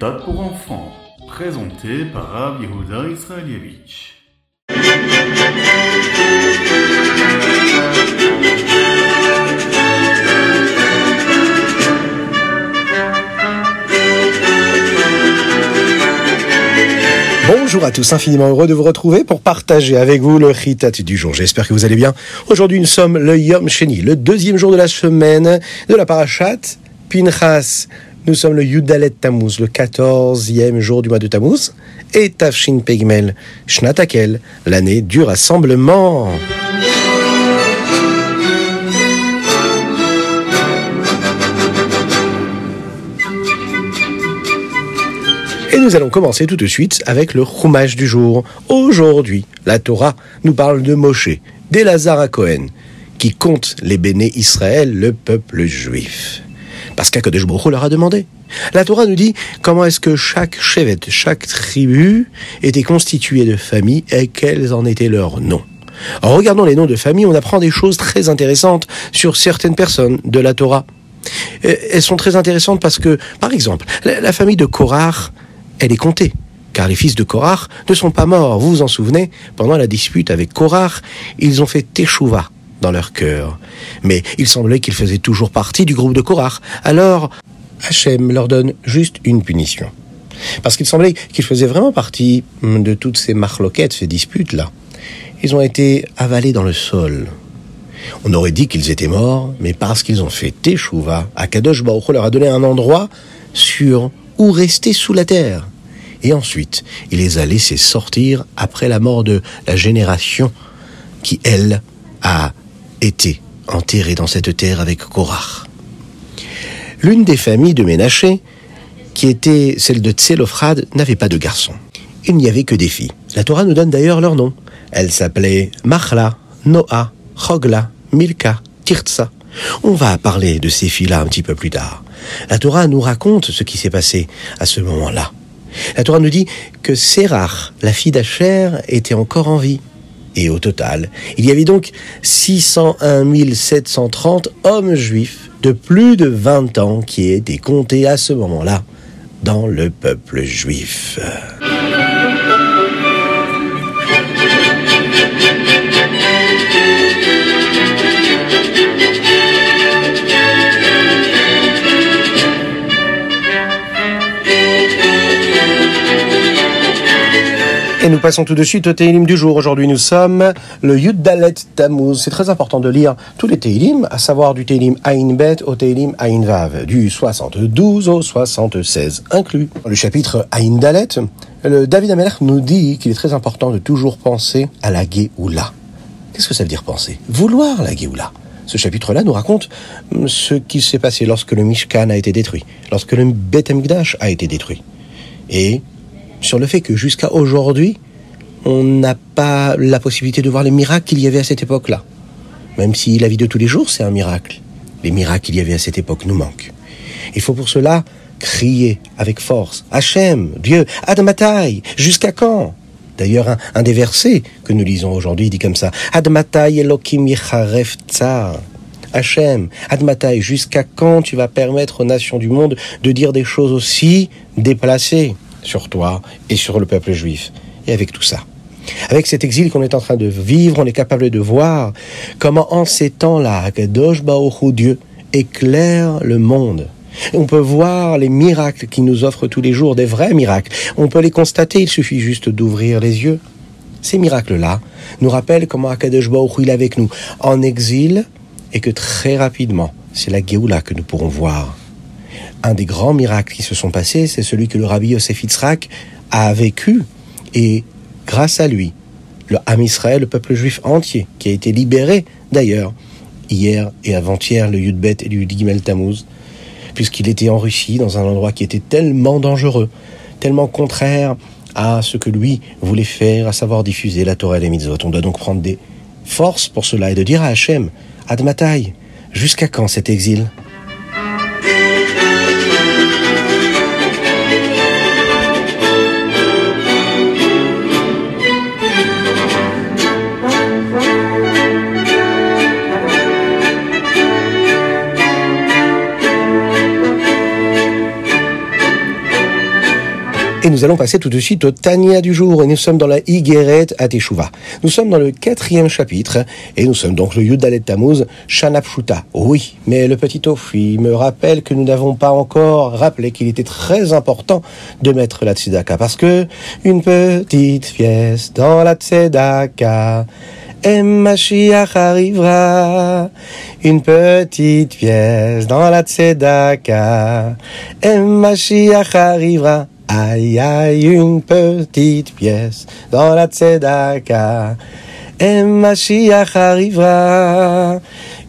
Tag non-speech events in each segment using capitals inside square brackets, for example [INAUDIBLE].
Tchiltat pour enfants, présenté par Rav Israelievich. Bonjour à tous, infiniment heureux de vous retrouver pour partager avec vous le Ritat du jour. J'espère que vous allez bien. Aujourd'hui, nous sommes le Yom Sheni, le deuxième jour de la semaine de la Parashat Pinchas. Nous sommes le Yudalet Tammuz, le quatorzième jour du mois de Tammuz, et Tafshin Pegmel, Shnatakel, l'année du rassemblement. Et nous allons commencer tout de suite avec le Chumash du jour. Aujourd'hui, la Torah nous parle de Moshe, d'Elazar à Cohen, qui compte les béné Israël, le peuple juif. Parce qu'Akadosh Baruch Hu leur a demandé. La Torah nous dit comment est-ce que chaque chevet, chaque tribu était constituée de familles et quels en étaient leurs noms. En regardant les noms de famille, on apprend des choses très intéressantes sur certaines personnes de la Torah. Elles sont très intéressantes parce que, par exemple, la la famille de Korach, elle est comptée. Car les fils de Korach ne sont pas morts. Vous vous en souvenez, pendant la dispute avec Korach, ils ont fait Teshuvah dans leur cœur. Mais il semblait qu'ils faisaient toujours partie du groupe de Korach. Alors, Hachem leur donne juste une punition. Parce qu'il semblait qu'ils faisaient vraiment partie de toutes ces marloquettes, ces disputes-là. Ils ont été avalés dans le sol. On aurait dit qu'ils étaient morts, mais parce qu'ils ont fait Teshuvah, Akadosh Baruch leur a donné un endroit sûr où rester sous la terre. Et ensuite, il les a laissés sortir après la mort de la génération qui, elle, a été enterrée dans cette terre avec Korach. L'une des familles de Ménaché, qui était celle de Tselophrad, n'avait pas de garçon. Il n'y avait que des filles. La Torah nous donne d'ailleurs leur nom. Elles s'appelaient Machla, Noah, Chogla, Milka, Tirtsa. On va parler de ces filles-là un petit peu plus tard. La Torah nous raconte ce qui s'est passé à ce moment-là. La Torah nous dit que Sérach, la fille d'Acher, était encore en vie. Et au total, il y avait donc 601 730 hommes juifs de plus de 20 ans qui étaient comptés à ce moment-là dans le peuple juif. Nous passons tout de suite au Teilim du jour. Aujourd'hui, nous sommes le Yud Dalet Tammuz. C'est très important de lire tous les Teilim, à savoir du Teilim Ain Bet au Teilim Ain Vav, du 72 au 76 inclus. Le chapitre Ain Dalet, le David Ameler nous dit qu'il est très important de toujours penser à la Géoula. Qu'est-ce que ça veut dire penser? Vouloir la Géoula. Ce chapitre-là nous raconte ce qui s'est passé lorsque le Mishkan a été détruit, lorsque le Bet a été détruit. Et sur le fait que jusqu'à aujourd'hui, on n'a pas la possibilité de voir les miracles qu'il y avait à cette époque-là. Même si la vie de tous les jours, c'est un miracle. Les miracles qu'il y avait à cette époque nous manquent. Il faut pour cela crier avec force. Hachem, Dieu, Admatai, jusqu'à quand? D'ailleurs, un, des versets que nous lisons aujourd'hui dit comme ça. Admatai Elohim Yecharef Tsar. Hachem, Admatai, jusqu'à quand tu vas permettre aux nations du monde de dire des choses aussi déplacées? Sur toi et sur le peuple juif. Et avec tout ça, avec cet exil qu'on est en train de vivre, on est capable de voir comment en ces temps-là, Kadosh Hu, Dieu éclaire le monde. On peut voir les miracles qu'il nous offre tous les jours, des vrais miracles. On peut les constater, il suffit juste d'ouvrir les yeux. Ces miracles-là nous rappellent comment Akadosh Baruch il est avec nous en exil et que très rapidement, c'est la Géoula que nous pourrons voir un des grands miracles qui se sont passés, c'est celui que le rabbi Yosef Yitzhak a vécu. Et grâce à lui, le Ham Israël, le peuple juif entier, qui a été libéré d'ailleurs hier et avant-hier, le Yudbet et le Yud Gimel Tammuz, puisqu'il était en Russie, dans un endroit qui était tellement dangereux, tellement contraire à ce que lui voulait faire, à savoir diffuser la Torah et les mitzvot. On doit donc prendre des forces pour cela et de dire à Hachem, Admatai, jusqu'à quand cet exil? Nous allons passer tout de suite au Tania du jour. Et nous sommes dans la Igeret à Teshuvah. Nous sommes dans le quatrième chapitre. Et nous sommes donc le Yudalet Tammuz, Shanapshuta. Oui, mais le petit Ofi me rappelle que nous n'avons pas encore rappelé qu'il était très important de mettre la Tzedaka. Parce que une petite pièce dans la Tzedaka. Et Mashiach arrivera, une petite pièce dans la Tzedaka. Et Mashiach arrivera. Aïe aïe, une petite pièce dans la tzedaka. Et Mashiach arrivera.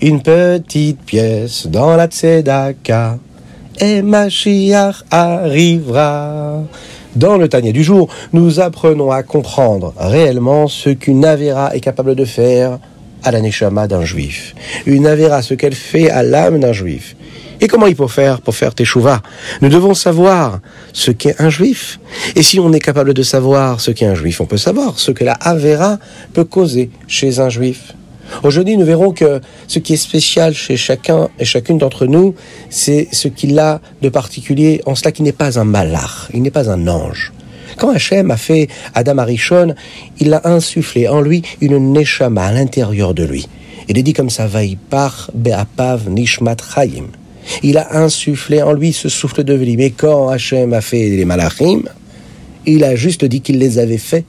Une petite pièce dans la tzedaka. Et Mashiach arrivera. Dans le Tania du jour, nous apprenons à comprendre réellement ce qu'une Avera est capable de faire à la Neshama d'un juif. Une Avera, ce qu'elle fait à l'âme d'un juif. Et comment il faut faire pour faire teshuva? Nous devons savoir ce qu'est un juif. Et si on est capable de savoir ce qu'est un juif, on peut savoir ce que la Avera peut causer chez un juif. Aujourd'hui, nous verrons que ce qui est spécial chez chacun et chacune d'entre nous, c'est ce qu'il a de particulier en cela qu'il n'est pas un malach, il n'est pas un ange. Quand Hachem a fait Adam Arishon, il a insufflé en lui une neshama à l'intérieur de lui. Il est dit comme ça, Vaipar be'apav nishmat chayim. Il a insufflé en lui ce souffle de vie. Mais quand Hachem a fait les malachim, il a juste dit qu'il les avait faits.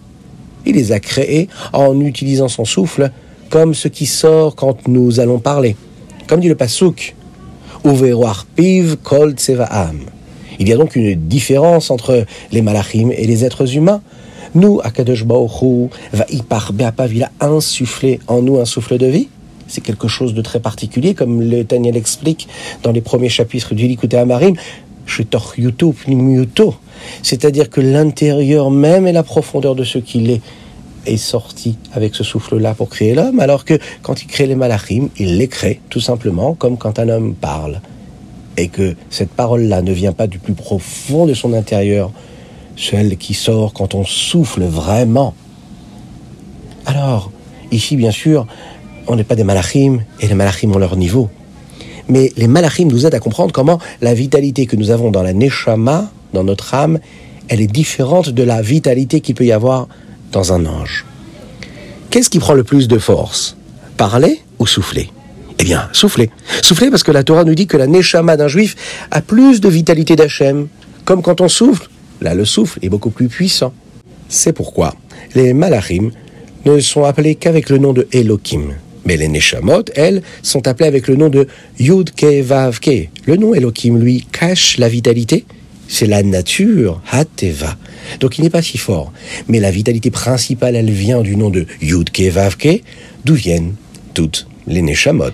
Il les a créés en utilisant son souffle comme ce qui sort quand nous allons parler. Comme dit le Uveroar piv kol tsevaam. Il y a donc une différence entre les malachim et les êtres humains. Nous, Akadosh Baruch va il a insufflé en nous un souffle de vie c'est quelque chose de très particulier, comme le Daniel explique dans les premiers chapitres du Likuté Amarim, c'est-à-dire que l'intérieur même et la profondeur de ce qu'il est est sorti avec ce souffle-là pour créer l'homme, alors que quand il crée les malachim, il les crée tout simplement comme quand un homme parle. Et que cette parole-là ne vient pas du plus profond de son intérieur, celle qui sort quand on souffle vraiment. Alors, ici, bien sûr, on n'est pas des malachim, et les malachim ont leur niveau. Mais les malachim nous aident à comprendre comment la vitalité que nous avons dans la neshama, dans notre âme, elle est différente de la vitalité qu'il peut y avoir dans un ange. Qu'est-ce qui prend le plus de force? Parler ou souffler? Eh bien, souffler. Souffler parce que la Torah nous dit que la neshama d'un juif a plus de vitalité d'Hachem. Comme quand on souffle, là le souffle est beaucoup plus puissant. C'est pourquoi les malachim ne sont appelés qu'avec le nom de Elohim. Mais les Neshamot, elles, sont appelées avec le nom de Yud. Le nom Elohim, lui, cache la vitalité. C'est la nature, Hateva. Donc il n'est pas si fort. Mais la vitalité principale, elle vient du nom de Yud d'où viennent toutes les Neshamot.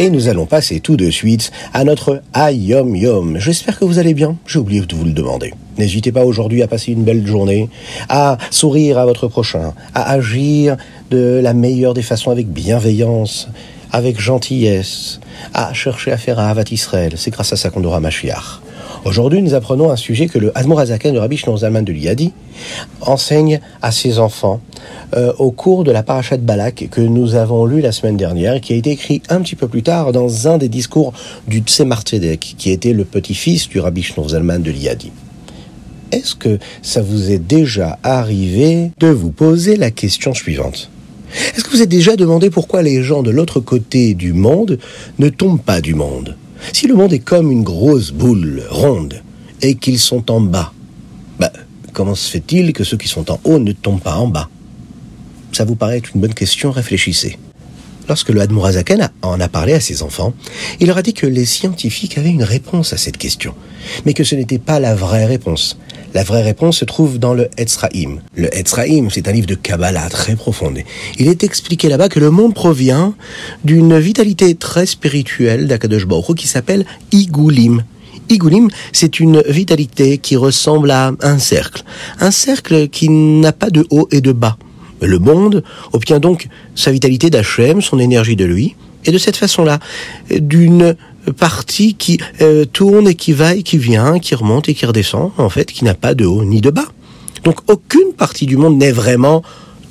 Et nous allons passer tout de suite à notre Ayom Yom. J'espère que vous allez bien. J'ai oublié de vous le demander. N'hésitez pas aujourd'hui à passer une belle journée, à sourire à votre prochain, à agir de la meilleure des façons avec bienveillance, avec gentillesse, à chercher à faire à Avat Israël. C'est grâce à ça qu'on aura Mashiach. Aujourd'hui, nous apprenons un sujet que le Admor Azaken de Rabbi Shnon Zalman de Liadi enseigne à ses enfants euh, au cours de la parachat Balak que nous avons lu la semaine dernière et qui a été écrit un petit peu plus tard dans un des discours du Tzemar Tzedek, qui était le petit-fils du Rabbi Shnon Zalman de Liadi. Est-ce que ça vous est déjà arrivé de vous poser la question suivante? Est-ce que vous êtes déjà demandé pourquoi les gens de l'autre côté du monde ne tombent pas du monde? Si le monde est comme une grosse boule ronde et qu'ils sont en bas, bah, comment se fait-il que ceux qui sont en haut ne tombent pas en bas? Ça vous paraît être une bonne question, réfléchissez. Lorsque le Hadmourazaken en a parlé à ses enfants, il leur a dit que les scientifiques avaient une réponse à cette question, mais que ce n'était pas la vraie réponse. La vraie réponse se trouve dans le Etzraïm. Le Etzraïm, c'est un livre de Kabbalah très profond. Il est expliqué là-bas que le monde provient d'une vitalité très spirituelle d'Akadosh Baruch qui s'appelle Igulim. Igulim, c'est une vitalité qui ressemble à un cercle. Un cercle qui n'a pas de haut et de bas. Le monde obtient donc sa vitalité d'Hachem, son énergie de lui, et de cette façon-là, d'une partie qui euh, tourne et qui va et qui vient, qui remonte et qui redescend, en fait, qui n'a pas de haut ni de bas. Donc aucune partie du monde n'est vraiment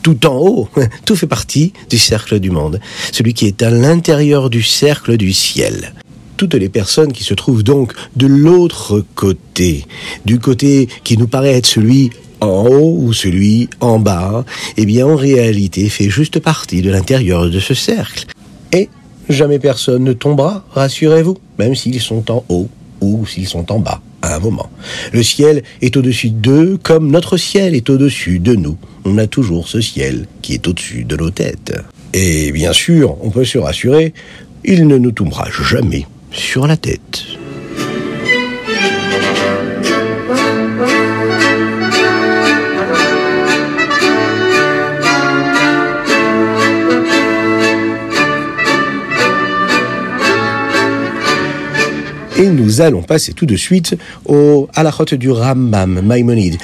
tout en haut, [LAUGHS] tout fait partie du cercle du monde, celui qui est à l'intérieur du cercle du ciel. Toutes les personnes qui se trouvent donc de l'autre côté, du côté qui nous paraît être celui en haut ou celui en bas, eh bien en réalité fait juste partie de l'intérieur de ce cercle. Et jamais personne ne tombera, rassurez-vous, même s'ils sont en haut ou s'ils sont en bas à un moment. Le ciel est au-dessus d'eux comme notre ciel est au-dessus de nous. On a toujours ce ciel qui est au-dessus de nos têtes. Et bien sûr, on peut se rassurer, il ne nous tombera jamais sur la tête. Et nous allons passer tout de suite au halachot du Rambam Maïmonide.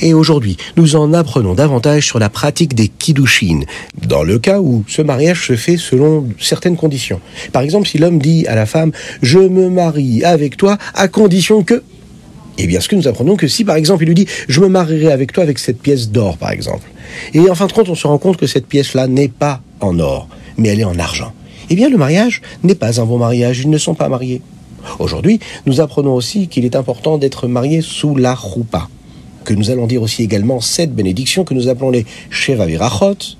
Et aujourd'hui, nous en apprenons davantage sur la pratique des kiddushin, dans le cas où ce mariage se fait selon certaines conditions. Par exemple, si l'homme dit à la femme « je me marie avec toi à condition que… » Eh bien, ce que nous apprenons que si, par exemple, il lui dit « je me marierai avec toi avec cette pièce d'or, par exemple », et en fin de compte, on se rend compte que cette pièce-là n'est pas en or, mais elle est en argent. Eh bien, le mariage n'est pas un bon mariage, ils ne sont pas mariés. Aujourd'hui, nous apprenons aussi qu'il est important d'être marié sous la roupa, que nous allons dire aussi également sept bénédictions que nous appelons les Sheva Virachot,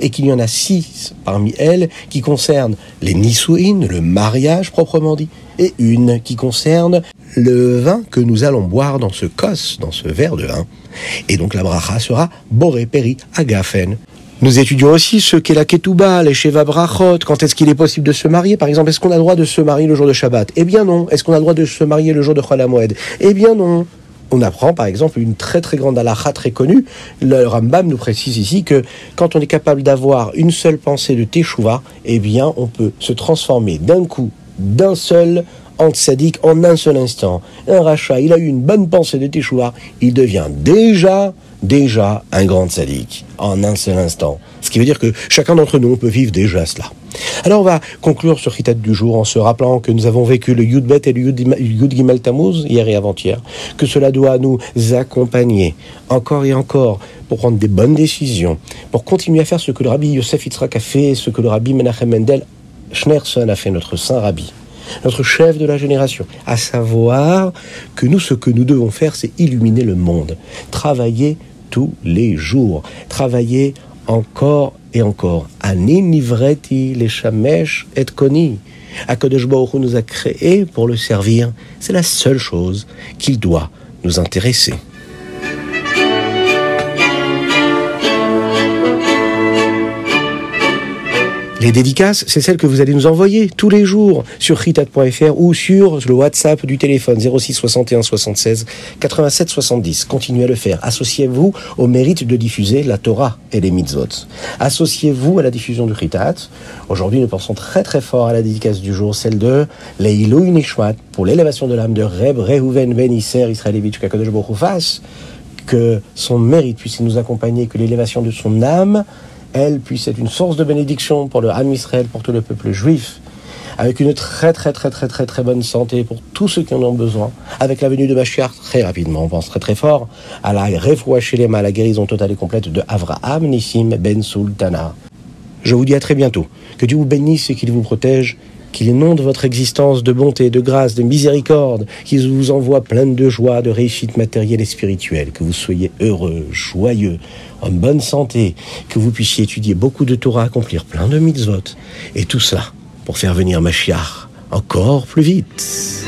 et qu'il y en a six parmi elles qui concernent les Nisuin, le mariage proprement dit, et une qui concerne le vin que nous allons boire dans ce cos, dans ce verre de vin. Et donc la bracha sera Boré Peri Agafen, nous étudions aussi ce qu'est la ketouba, les sheva brachot, quand est-ce qu'il est possible de se marier. Par exemple, est-ce qu'on a le droit de se marier le jour de Shabbat? Eh bien non. Est-ce qu'on a le droit de se marier le jour de Chol Eh bien non. On apprend par exemple une très très grande halakha très connue. Le Rambam nous précise ici que quand on est capable d'avoir une seule pensée de Teshuvah, eh bien on peut se transformer d'un coup, d'un seul en tzaddik en un seul instant. Un rachat, il a eu une bonne pensée de Teshuvah, il devient déjà déjà un grand sadique en un seul instant. Ce qui veut dire que chacun d'entre nous peut vivre déjà cela. Alors on va conclure ce Ritat du jour en se rappelant que nous avons vécu le Yud Bet et le Yud Gimel Tammuz hier et avant-hier, que cela doit nous accompagner encore et encore pour prendre des bonnes décisions, pour continuer à faire ce que le Rabbi Yosef Yitzhak a fait, ce que le Rabbi Menachem Mendel Schneerson a fait, notre saint Rabbi notre chef de la génération, à savoir que nous, ce que nous devons faire, c'est illuminer le monde, travailler tous les jours. Travailler encore et encore. Ani nivreti les shamesh et koni. Akadosh Baruch nous a créés pour le servir. C'est la seule chose qu'il doit nous intéresser. Les dédicaces, c'est celles que vous allez nous envoyer tous les jours sur ritat.fr ou sur le WhatsApp du téléphone 06 61 76 87 70. Continuez à le faire. Associez-vous au mérite de diffuser la Torah et les mitzvot. Associez-vous à la diffusion du Ritat. Aujourd'hui, nous pensons très très fort à la dédicace du jour, celle de Leilou Nishmat pour l'élévation de l'âme de Reb Reuven Ben Isser Israelevich Kakodesh que son mérite puisse nous accompagner, que l'élévation de son âme elle puisse être une source de bénédiction pour le Ham Israël, pour tout le peuple juif, avec une très très très très très très bonne santé pour tous ceux qui en ont besoin, avec la venue de Mashiach très rapidement, on pense très très fort à la à la guérison totale et complète de Avraham Nissim Ben Sultana. Je vous dis à très bientôt. Que Dieu vous bénisse et qu'il vous protège qu'il inonde votre existence de bonté, de grâce, de miséricorde, qu'il vous envoie plein de joie, de réussite matérielle et spirituelle, que vous soyez heureux, joyeux, en bonne santé, que vous puissiez étudier beaucoup de Torah, accomplir plein de mitzvot, et tout ça pour faire venir Mashiach encore plus vite.